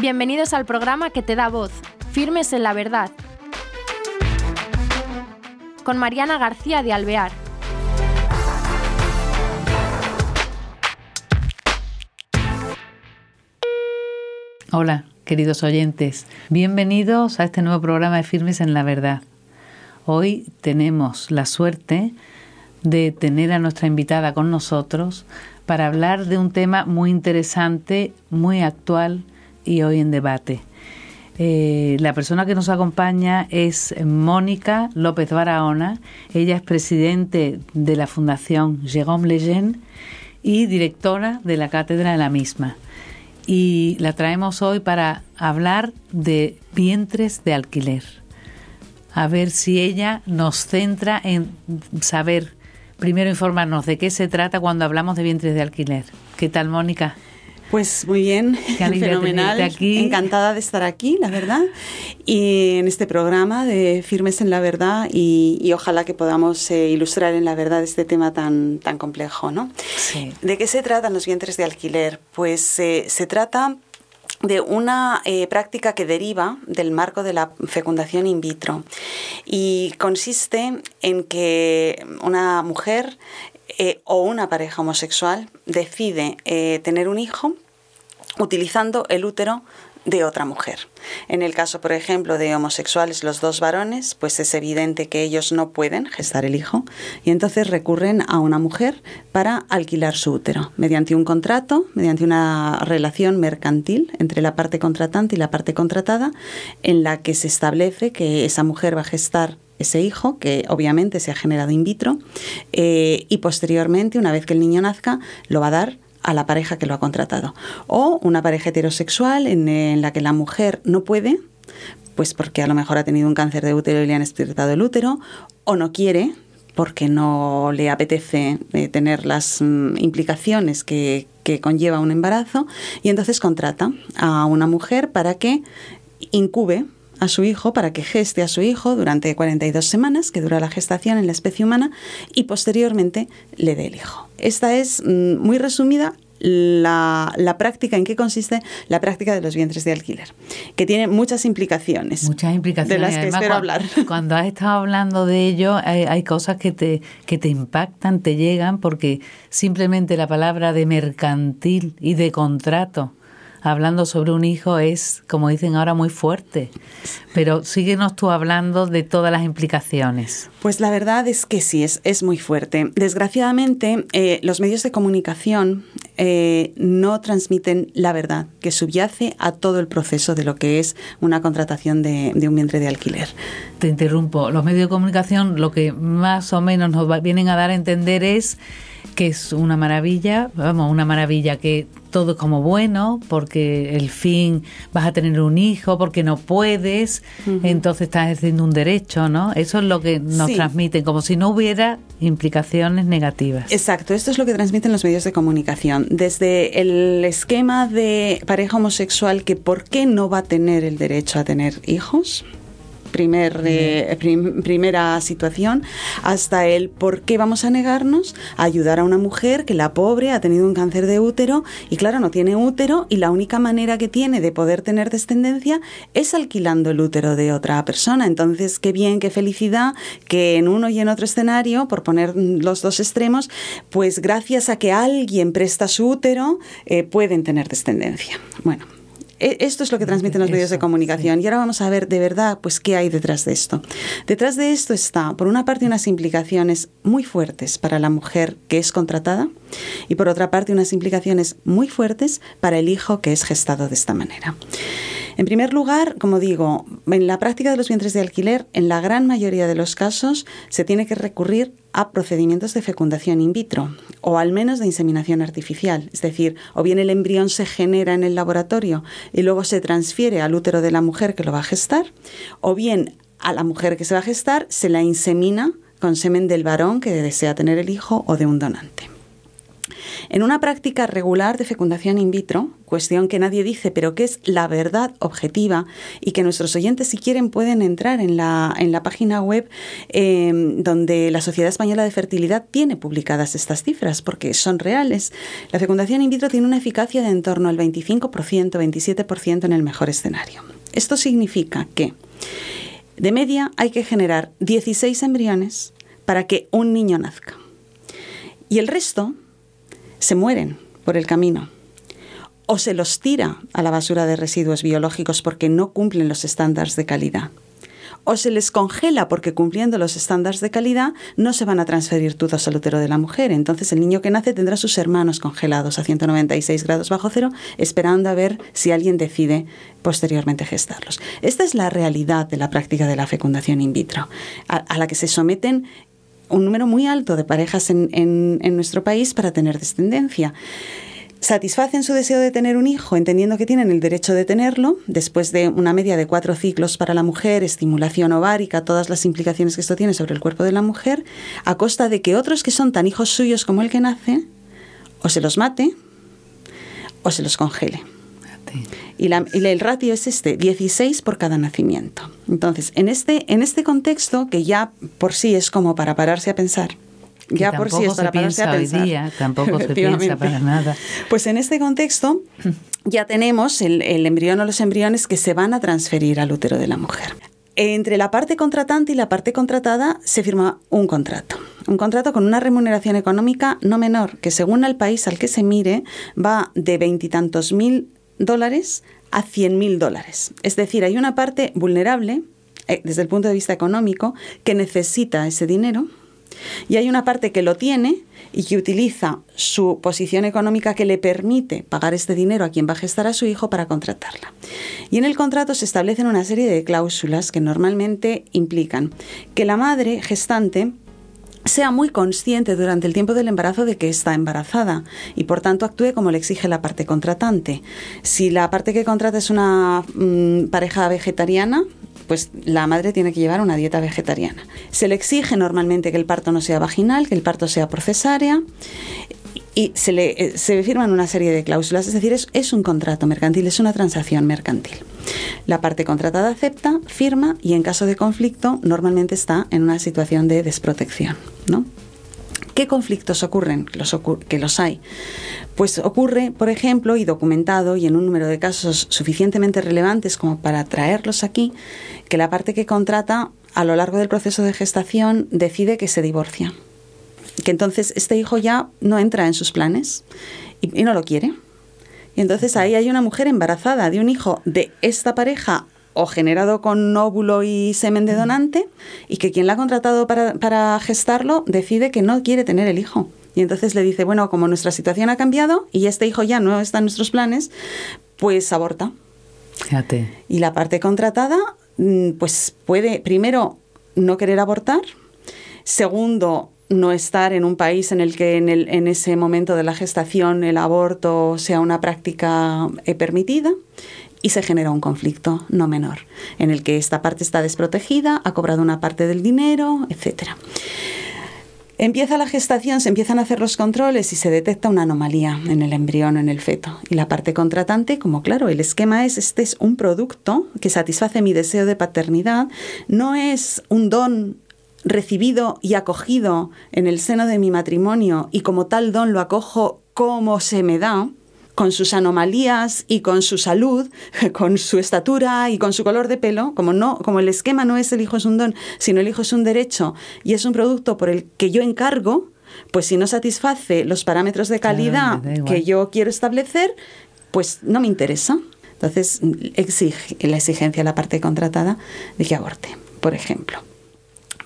Bienvenidos al programa que te da voz, Firmes en la Verdad, con Mariana García de Alvear. Hola, queridos oyentes. Bienvenidos a este nuevo programa de Firmes en la Verdad. Hoy tenemos la suerte de tener a nuestra invitada con nosotros para hablar de un tema muy interesante, muy actual y hoy en debate. Eh, la persona que nos acompaña es Mónica López Barahona. Ella es presidente de la Fundación Jérôme Lejeune y directora de la cátedra de la misma. Y la traemos hoy para hablar de vientres de alquiler. A ver si ella nos centra en saber, primero informarnos de qué se trata cuando hablamos de vientres de alquiler. ¿Qué tal, Mónica? Pues muy bien, fenomenal. Aquí. Encantada de estar aquí, la verdad, y en este programa de Firmes en la Verdad y, ojalá que podamos eh, ilustrar en la verdad este tema tan, tan complejo, ¿no? Sí. ¿De qué se tratan los vientres de alquiler? Pues eh, se trata de una eh, práctica que deriva del marco de la fecundación in vitro y consiste en que una mujer eh, o una pareja homosexual decide eh, tener un hijo utilizando el útero de otra mujer. En el caso, por ejemplo, de homosexuales, los dos varones, pues es evidente que ellos no pueden gestar el hijo y entonces recurren a una mujer para alquilar su útero mediante un contrato, mediante una relación mercantil entre la parte contratante y la parte contratada, en la que se establece que esa mujer va a gestar ese hijo, que obviamente se ha generado in vitro, eh, y posteriormente, una vez que el niño nazca, lo va a dar a la pareja que lo ha contratado. O una pareja heterosexual en, la que la mujer no puede, pues porque a lo mejor ha tenido un cáncer de útero y le han extirpado el útero, o no quiere, porque no le apetece eh, tener las mm, implicaciones que, que conlleva un embarazo, y entonces contrata a una mujer para que incube a su hijo para que geste a su hijo durante 42 semanas, que dura la gestación en la especie humana, y posteriormente le dé el hijo. Esta es mm, muy resumida la, práctica, en qué consiste la práctica de los vientres de alquiler, que tiene muchas implicaciones. Muchas implicaciones. De las que espero hablar. Cuando has estado hablando de ello, hay, hay, cosas que te, que te impactan, te llegan, porque simplemente la palabra de mercantil y de contrato hablando sobre un hijo es, como dicen ahora, muy fuerte. Pero síguenos tú hablando de todas las implicaciones. Pues la verdad es que sí, es, es muy fuerte. Desgraciadamente, eh, los medios de comunicación eh, no transmiten la verdad que subyace a todo el proceso de lo que es una contratación de, de un vientre de alquiler. Te interrumpo. Los medios de comunicación lo que más o menos nos vienen a dar a entender es que es una maravilla, vamos, una maravilla que todo es como bueno, porque el fin vas a tener un hijo, porque no puedes, entonces estás haciendo un derecho, ¿no? Eso es lo que nos transmiten, como si no hubiera implicaciones negativas. Exacto, esto es lo que transmiten los medios de comunicación. Desde el esquema de pareja homosexual que por qué no va a tener el derecho a tener hijos, primer, eh, primera situación, hasta el por qué vamos a negarnos a ayudar a una mujer que la pobre ha tenido un cáncer de útero y claro, no tiene útero y la única manera que tiene de poder tener descendencia es alquilando el útero de otra persona. Entonces, qué bien, qué felicidad que en uno y en otro escenario, por poner los dos extremos, pues gracias a que alguien presta su útero, eh, pueden tener descendencia. Bueno, esto es lo que transmiten los medios de comunicación. Y ahora vamos a ver de verdad pues qué hay detrás de esto. Detrás de esto está, por una parte, unas implicaciones muy fuertes para la mujer que es contratada y por otra parte, unas implicaciones muy fuertes para el hijo que es gestado de esta manera. En primer lugar, como digo, en la práctica de los vientres de alquiler, en la gran mayoría de los casos se tiene que recurrir a procedimientos de fecundación in vitro o al menos de inseminación artificial. Es decir, o bien el embrión se genera en el laboratorio y luego se transfiere al útero de la mujer que lo va a gestar, o bien a la mujer que se va a gestar se la insemina con semen del varón que desea tener el hijo o de un donante. En una práctica regular de fecundación in vitro, cuestión que nadie dice, pero que es la verdad objetiva y que nuestros oyentes, si quieren, pueden entrar en la, en la página web em, donde la Sociedad Española de Fertilidad tiene publicadas estas cifras, porque son reales. La fecundación in vitro tiene una eficacia de en torno al 25%, 27% en el mejor escenario. Esto significa que de media hay que generar 16 embriones para que un niño nazca. Y el resto se mueren por el camino. O se los tira a la basura de residuos biológicos porque no cumplen los estándares de calidad o se les congela porque cumpliendo los estándares de calidad no se van a transferir todos al útero de la mujer. Entonces el niño que nace tendrá sus hermanos congelados a 196 grados bajo cero esperando a ver si alguien decide posteriormente gestarlos. Esta es la realidad de la práctica de la fecundación in vitro, a, la que se someten un número muy alto de parejas en, en nuestro país para tener descendencia satisfacen su deseo de tener un hijo entendiendo que tienen el derecho de tenerlo, después de una media de cuatro ciclos para la mujer, estimulación ovárica, todas las implicaciones que esto tiene sobre el cuerpo de la mujer, a costa de que otros que son tan hijos suyos como el que nace, o se los mate o se los congele. Y, la, y, el ratio es este, 16 por cada nacimiento. Entonces, en este, en este contexto, que ya por sí es como para pararse a pensar, ya por si es para piensa hoy día, tampoco se piensa para nada. Pues en este contexto ya tenemos el, el embrión o los embriones que se van a transferir al útero de la mujer. Entre la parte contratante y la parte contratada se firma un contrato. Un contrato con una remuneración económica no menor, que según el país al que se mire va de veintitantos mil dólares a cien mil dólares. Es decir, hay una parte vulnerable eh, desde el punto de vista económico que necesita ese dinero y hay una parte que lo tiene y que utiliza su posición económica que le permite pagar este dinero a quien va a gestar a su hijo para contratarla. Y en el contrato se establecen una serie de cláusulas que normalmente implican que la madre gestante sea muy consciente durante el tiempo del embarazo de que está embarazada y por tanto actúe como le exige la parte contratante. Si la parte que contrata es una mm, pareja vegetariana, pues la madre tiene que llevar una dieta vegetariana. Se le exige normalmente que el parto no sea vaginal, que el parto sea por cesárea y se le eh, se firman una serie de cláusulas, es decir, es, un contrato mercantil, es una transacción mercantil. La parte contratada acepta, firma y en caso de conflicto normalmente está en una situación de desprotección, ¿no? ¿Qué conflictos ocurren? Los que los hay. Pues ocurre, por ejemplo, y documentado y en un número de casos suficientemente relevantes como para traerlos aquí, que la parte que contrata a lo largo del proceso de gestación decide que se divorcia. Que entonces este hijo ya no entra en sus planes y, y no lo quiere. Y entonces ahí hay una mujer embarazada de un hijo de esta pareja o generado con óvulo y semen de donante y que quien la ha contratado para, gestarlo decide que no quiere tener el hijo. Y entonces le dice, bueno, como nuestra situación ha cambiado y este hijo ya no está en nuestros planes, pues aborta. Fíjate. Y la parte contratada, mm, pues puede, primero, no querer abortar, segundo, no estar en un país en el que en, ese momento de la gestación el aborto sea una práctica eh, permitida y se genera un conflicto no menor, en el que esta parte está desprotegida, ha cobrado una parte del dinero, etc. Empieza la gestación, se empiezan a hacer los controles y se detecta una anomalía en el embrión, en el feto. Y la parte contratante, como claro, el esquema es, este es un producto que satisface mi deseo de paternidad, no es un don recibido y acogido en el seno de mi matrimonio y como tal don lo acojo como se me da, con sus anomalías y con su salud, con su estatura y con su color de pelo, como no, como el esquema no es el hijo es un don, sino el hijo es un derecho y es un producto por el que yo encargo, pues si no satisface los parámetros de calidad que yo quiero establecer, pues no me interesa. Entonces exige la exigencia de la parte contratada de que aborte, por ejemplo.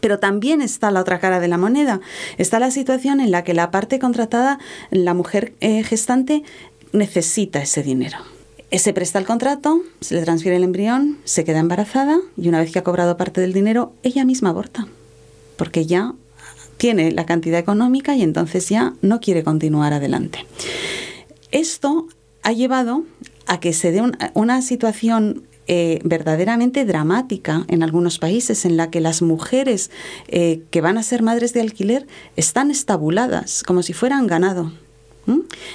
Pero también está la otra cara de la moneda. Está la situación en la que la parte contratada, la mujer eh, gestante, necesita ese dinero. Se presta el contrato, se le transfiere el embrión, se queda embarazada y una vez que ha cobrado parte del dinero, ella misma aborta, porque ya tiene la cantidad económica y entonces ya no quiere continuar adelante. Esto ha llevado a que se dé una situación eh, verdaderamente dramática en algunos países en la que las mujeres eh, que van a ser madres de alquiler están estabuladas como si fueran ganado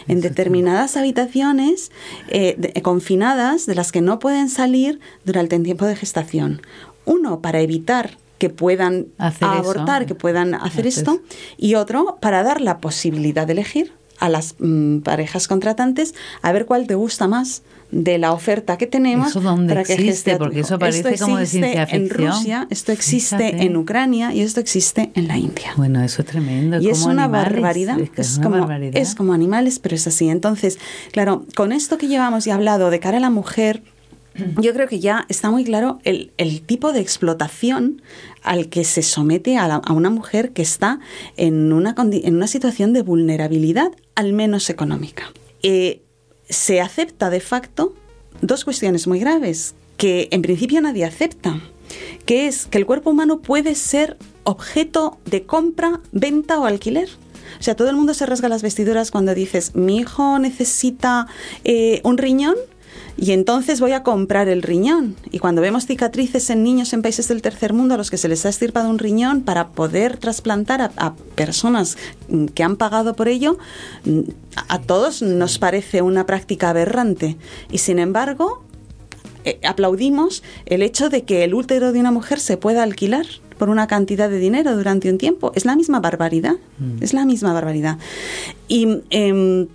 en determinadas habitaciones eh, confinadas de las que no pueden salir durante el tiempo de gestación. Uno, para evitar que puedan abortar, que puedan hacer esto, y otro, para dar la posibilidad de elegir a las mm, parejas contratantes a ver cuál te gusta más de la oferta que tenemos ¿Eso dónde para que existe, porque eso parece como de ciencia ficción. en Rusia, esto existe en Ucrania y esto existe en la India. Bueno, eso es tremendo. Y es una barbaridad. Es, como, es como animales, pero es así. Entonces, claro, con esto que llevamos y hablado de cara a la mujer, yo creo que ya está muy claro el, el, tipo de explotación al que se somete a, a una mujer que está en una, en una situación de vulnerabilidad, al menos económica. Eh, se acepta de facto dos cuestiones muy graves que en principio nadie acepta, que es que el cuerpo humano puede ser objeto de compra, venta o alquiler. O sea, todo el mundo se rasga las vestiduras cuando dices, mi hijo necesita eh, un riñón y entonces voy a comprar el riñón. Y cuando vemos cicatrices en niños en países del tercer mundo a los que se les ha estirpado un riñón para poder trasplantar a, personas que han pagado por ello, a todos nos parece una práctica aberrante. Y sin embargo, eh, aplaudimos el hecho de que el útero de una mujer se pueda alquilar por una cantidad de dinero durante un tiempo. Es la misma barbaridad. Mm. Es la misma barbaridad. Y. Em,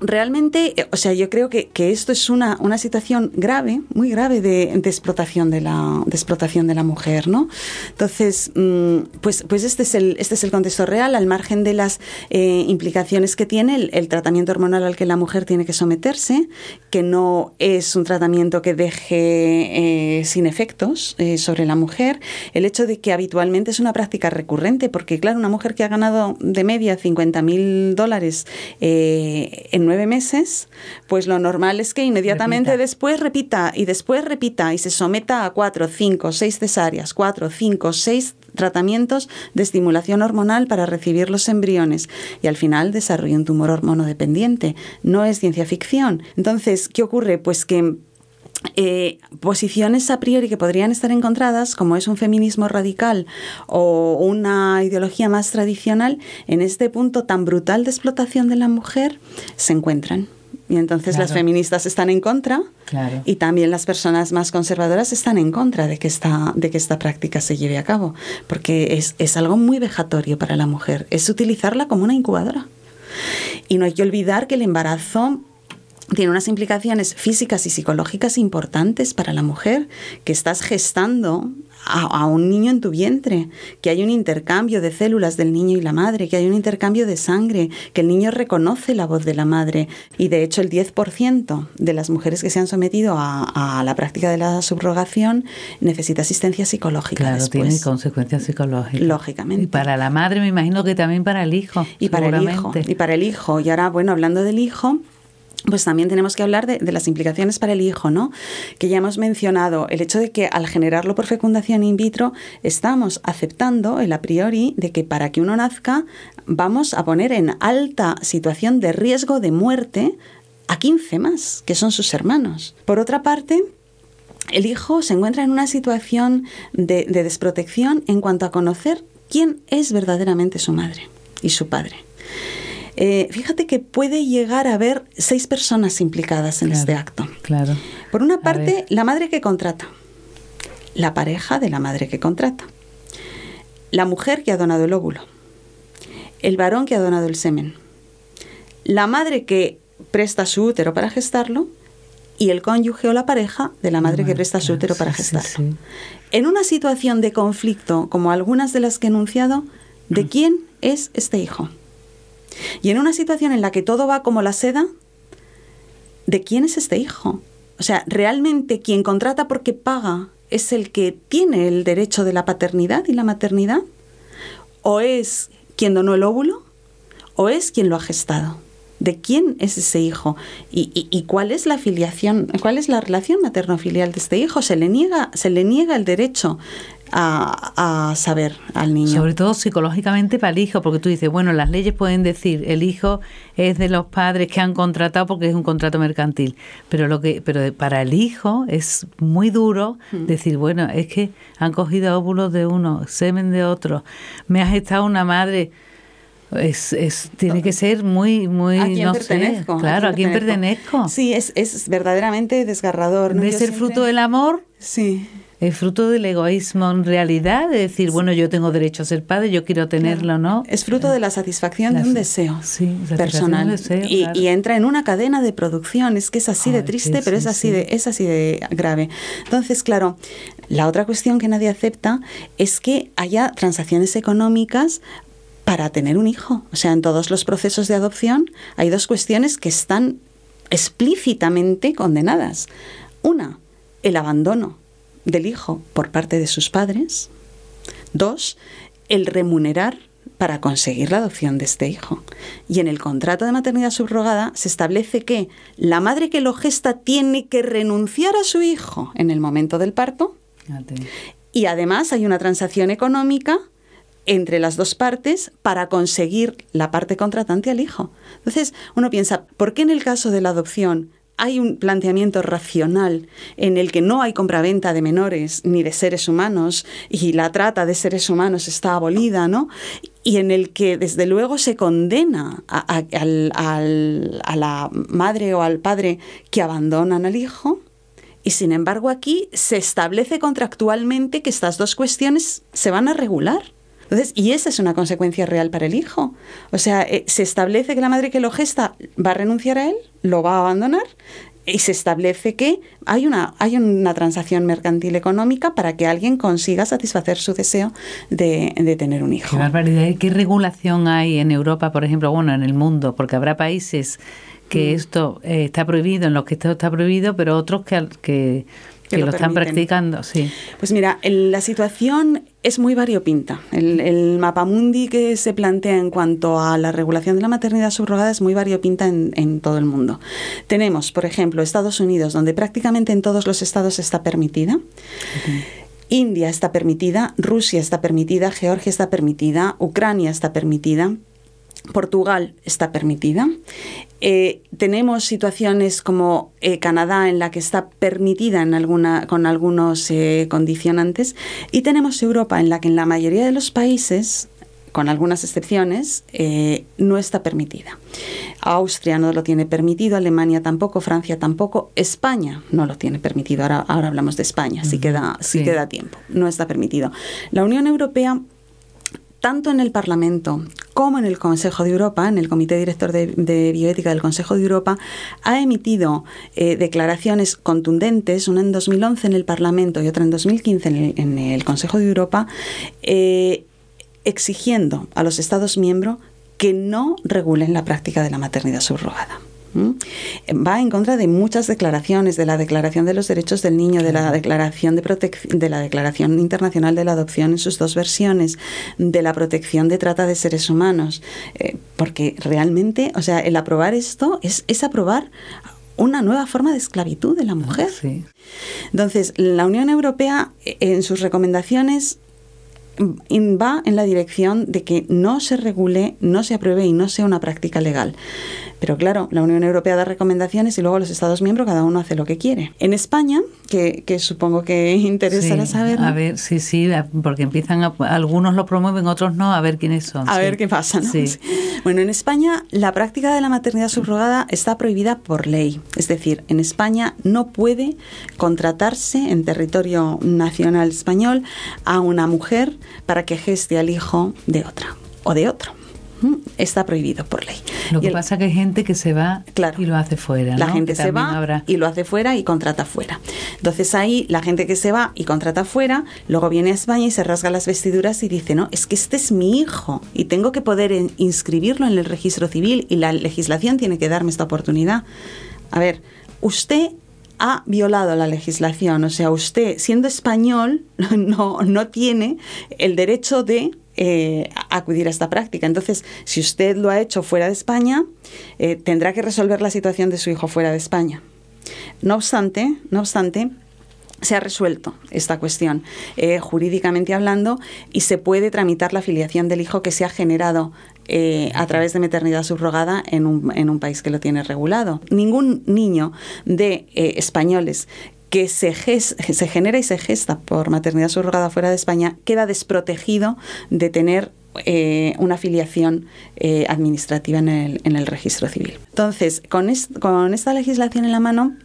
realmente, eh, o sea, yo creo que, esto es una, una, situación grave, muy grave de, explotación de la explotación de la mujer, ¿no? Entonces, mm, pues, pues este es el este es el contexto real, al margen de las eh, implicaciones que tiene el, tratamiento hormonal al que la mujer tiene que someterse, que no es un tratamiento que deje eh, sin efectos sobre la mujer, el hecho de que habitualmente es una práctica recurrente, porque claro, una mujer que ha ganado de media 50 mil dólares en nueve meses, pues lo normal es que inmediatamente después repita y después repita y se someta a cuatro, cinco, seis cesáreas, cuatro, cinco, seis tratamientos de estimulación hormonal para recibir los embriones y al final desarrolla un tumor hormonodependiente. No es ciencia ficción. Entonces, ¿qué ocurre? Pues que eh, posiciones a priori que podrían estar encontradas, como es un feminismo radical o una ideología más tradicional, en este punto tan brutal de explotación de la mujer, se encuentran. Y entonces las feministas están en contra y también las personas más conservadoras están en contra de que esta, de que esta práctica se lleve a cabo, porque es, es algo muy vejatorio para la mujer, es utilizarla como una incubadora. Y no hay que olvidar que el embarazo tiene unas implicaciones físicas y psicológicas importantes para la mujer, que estás gestando a, un niño en tu vientre, que hay un intercambio de células del niño y la madre, que hay un intercambio de sangre, que el niño reconoce la voz de la madre. Y de hecho el 10% de las mujeres que se han sometido a, la práctica de la subrogación necesita asistencia psicológica. Claro, tiene consecuencias psicológicas. Lógicamente. Y para la madre me imagino que también para el hijo. Y para el hijo. Y para el hijo. Y ahora, bueno, hablando del hijo, pues también tenemos que hablar de, las implicaciones para el hijo, ¿no? Que ya hemos mencionado el hecho de que al generarlo por fecundación in vitro estamos aceptando el a priori de que para que uno nazca vamos a poner en alta situación de riesgo de muerte a 15 más, que son sus hermanos. Por otra parte, el hijo se encuentra en una situación de desprotección en cuanto a conocer quién es verdaderamente su madre y su padre. Eh, fíjate que puede llegar a haber seis personas implicadas en este acto. Claro. Por una parte, la madre que contrata, la pareja de la madre que contrata, la mujer que ha donado el óvulo, el varón que ha donado el semen, la madre que presta su útero para gestarlo y el cónyuge o la pareja de la madre que presta su útero para gestarlo. En una situación de conflicto como algunas de las que he enunciado, ¿de mm. quién es este hijo? Y en una situación en la que todo va como la seda, ¿de quién es este hijo? O sea, ¿realmente quien contrata porque paga es el que tiene el derecho de la paternidad y la maternidad? ¿O es quien donó el óvulo? ¿O es quien lo ha gestado? ¿De quién es ese hijo? ¿Y, cuál es la filiación, cuál es la relación materno-filial de este hijo? Se le niega, se le niega el derecho a, saber al niño. Sobre todo psicológicamente para el hijo, porque tú dices, bueno, las leyes pueden decir el hijo es de los padres que han contratado porque es un contrato mercantil, pero lo que, pero para el hijo es muy duro mm. decir, bueno, es que han cogido óvulos de uno, semen de otro, me has estado una madre es, es, tiene que ser muy, muy, ¿A quién pertenezco? claro, ¿a quién pertenezco? Sí, es, es verdaderamente desgarrador. ¿no? De ser fruto del amor. Sí es fruto del egoísmo en realidad, de decir, bueno, yo tengo derecho a ser padre, yo quiero tenerlo, ¿no? Es fruto de la satisfacción de un deseo personal y, entra en una cadena de producción, es que es así de triste, pero es así de es así de grave. Entonces, claro, la otra cuestión que nadie acepta es que haya transacciones económicas para tener un hijo. O sea, en todos los procesos de adopción hay dos cuestiones que están explícitamente condenadas. Una, el abandono del hijo por parte de sus padres. Dos, el remunerar para conseguir la adopción de este hijo. Y en el contrato de maternidad subrogada se establece que la madre que lo gesta tiene que renunciar a su hijo en el momento del parto. Y además hay una transacción económica entre las dos partes para conseguir la parte contratante al hijo. Entonces uno piensa, ¿por qué en el caso de la adopción hay un planteamiento racional en el que no hay compraventa de menores ni de seres humanos y la trata de seres humanos está abolida, ¿no? Y en el que desde luego se condena a, la madre o al padre que abandonan al hijo. Y sin embargo aquí se establece contractualmente que estas dos cuestiones se van a regular. Entonces, y esa es una consecuencia real para el hijo. O sea, eh, se establece que la madre que lo gesta va a renunciar a él, lo va a abandonar, y se establece que hay una, hay una transacción mercantil económica para que alguien consiga satisfacer su deseo de, de tener un hijo. Qué barbaridad. ¿Qué regulación hay en Europa, por ejemplo, bueno, en el mundo? Porque habrá países que mm. esto eh, está prohibido, en los que esto está prohibido, pero otros que, que que, lo, están practicando, sí. Pues mira, la situación es muy variopinta. El, el mapamundi que se plantea en cuanto a la regulación de la maternidad subrogada es muy variopinta en, en todo el mundo. Tenemos, por ejemplo, Estados Unidos, donde prácticamente en todos los estados está permitida. India está permitida, Rusia está permitida, Georgia está permitida, Ucrania está permitida, Portugal está permitida. Eh, tenemos situaciones como eh, Canadá en la que está permitida en alguna, con algunos eh, condicionantes y tenemos Europa en la que en la mayoría de los países con algunas excepciones, no está permitida. Austria no lo tiene permitido, Alemania tampoco, Francia tampoco, España no lo tiene permitido. Ahora, ahora hablamos de España, si queda, sí. queda tiempo. No está permitido. La Unión Europea tanto en el Parlamento como en el Consejo de Europa, en el Comité Director de, Bioética del Consejo de Europa, ha emitido eh, declaraciones contundentes, una en 2011 en el Parlamento y otra en 2015 en el, Consejo de Europa, eh, exigiendo a los Estados miembros que no regulen la práctica de la maternidad subrogada. Va en contra de muchas declaraciones, de la Declaración de los Derechos del Niño, de la Declaración de, de la Declaración Internacional de la Adopción en sus dos versiones, de la protección de trata de seres humanos, eh, porque realmente, o sea, el aprobar esto es, es aprobar una nueva forma de esclavitud de la mujer. Entonces, la Unión Europea eh, en sus recomendaciones va en la dirección de que no se regule, no se apruebe y no sea una práctica legal. Pero claro, la Unión Europea da recomendaciones y luego los Estados miembros cada uno hace lo que quiere. En España, que, supongo que interesará saber. A ver, sí, sí, porque empiezan algunos lo promueven, otros no, a ver quiénes son. A ver qué pasa, ¿no? Bueno, en España la práctica de la maternidad subrogada está prohibida por ley. Es decir, en España no puede contratarse en territorio nacional español a una mujer para que geste al hijo de otra o de otro está prohibido por ley. Lo que pasa es que hay gente que se va y lo hace fuera. La gente se va y lo hace fuera y contrata fuera. Entonces ahí la gente que se va y contrata fuera, luego viene a España y se rasga las vestiduras y dice, no, es que este es mi hijo y tengo que poder inscribirlo en el registro civil y la legislación tiene que darme esta oportunidad. A ver, usted ha violado la legislación, o sea, usted siendo español no, no tiene el derecho de eh, acudir a esta práctica. Entonces, si usted lo ha hecho fuera de España, eh, tendrá que resolver la situación de su hijo fuera de España. No obstante, no obstante, se ha resuelto esta cuestión eh, jurídicamente hablando y se puede tramitar la filiación del hijo que se ha generado a través de maternidad subrogada en un, en un, país que lo tiene regulado. Ningún niño de españoles que se, se genera y se gesta por maternidad subrogada fuera de España queda desprotegido de tener eh, una afiliación eh, administrativa en el, en el, registro civil. Entonces, con, con esta legislación en la mano,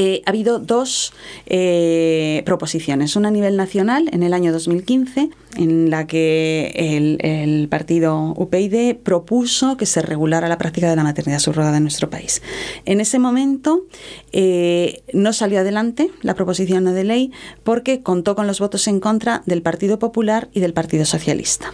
eh, ha habido dos eh, proposiciones, una a nivel nacional en el año 2015, en la que el, partido UPyD propuso que se regulara la práctica de la maternidad subrogada en nuestro país. En ese momento eh, no salió adelante la proposición de ley porque contó con los votos en contra del Partido Popular y del Partido Socialista.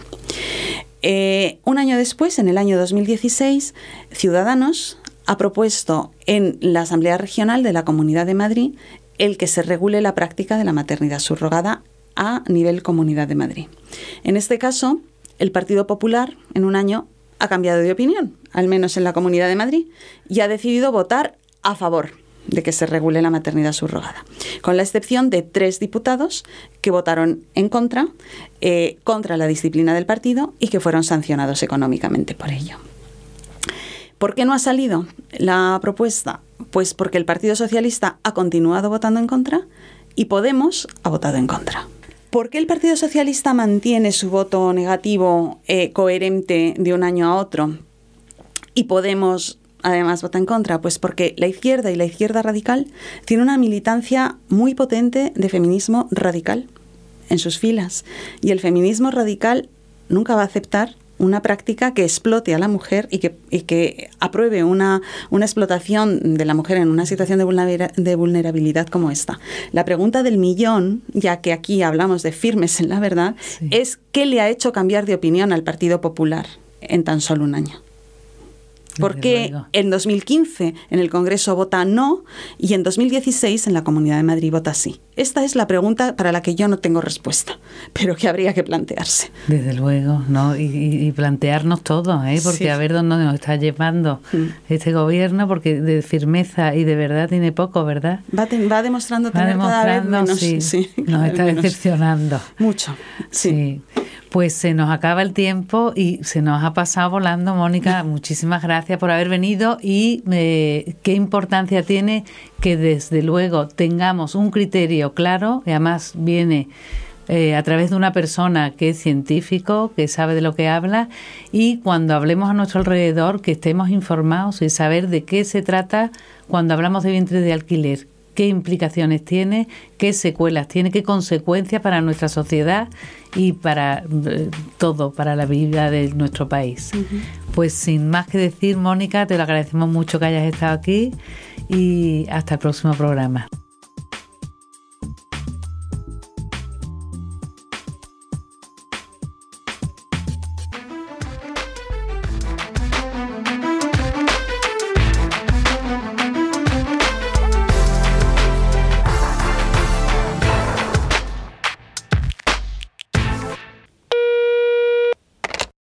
un año después, en el año 2016, Ciudadanos ha propuesto en la Asamblea Regional de la Comunidad de Madrid el que se regule la práctica de la maternidad subrogada a nivel Comunidad de Madrid. En este caso, el Partido Popular en un año ha cambiado de opinión, al menos en la Comunidad de Madrid, y ha decidido votar a favor de que se regule la maternidad subrogada, con la excepción de tres diputados que votaron en contra, eh, contra la disciplina del partido y que fueron sancionados económicamente por ello. ¿Por qué no ha salido la propuesta? Pues porque el Partido Socialista ha continuado votando en contra y Podemos ha votado en contra. ¿Por qué el Partido Socialista mantiene su voto negativo eh, coherente de un año a otro y Podemos además vota en contra? Pues porque la izquierda y la izquierda radical tiene una militancia muy potente de feminismo radical en sus filas y el feminismo radical nunca va a aceptar una práctica que explote a la mujer y que, que apruebe una, una, explotación de la mujer en una situación de, de vulnerabilidad como esta. La pregunta del millón, ya que aquí hablamos de firmes en la verdad, es ¿qué le ha hecho cambiar de opinión al Partido Popular en tan solo un año? Porque en 2015 en el Congreso vota no y en 2016 en la Comunidad de Madrid vota sí. Esta es la pregunta para la que yo no tengo respuesta, pero que habría que plantearse. Desde luego, ¿no? Y, plantearnos todo, ¿eh? Porque a ver dónde nos está llevando mm. este gobierno, porque de firmeza y de verdad tiene poco, ¿verdad? Va, va demostrando tener cada vez menos. Sí, nos está decepcionando. Mucho, sí. Pues se nos acaba el tiempo y se nos ha pasado volando, Mónica. Muchísimas gracias por haber venido y eh, qué importancia tiene que desde luego tengamos un criterio claro y además viene eh, a través de una persona que es científico, que sabe de lo que habla y cuando hablemos a nuestro alrededor que estemos informados y saber de qué se trata cuando hablamos de vientre de alquiler, qué implicaciones tiene, qué secuelas tiene, qué consecuencias para nuestra sociedad y para eh, todo, para la vida de nuestro país. Pues sin más que decir, Mónica, te lo agradecemos mucho que hayas estado aquí y hasta el próximo programa.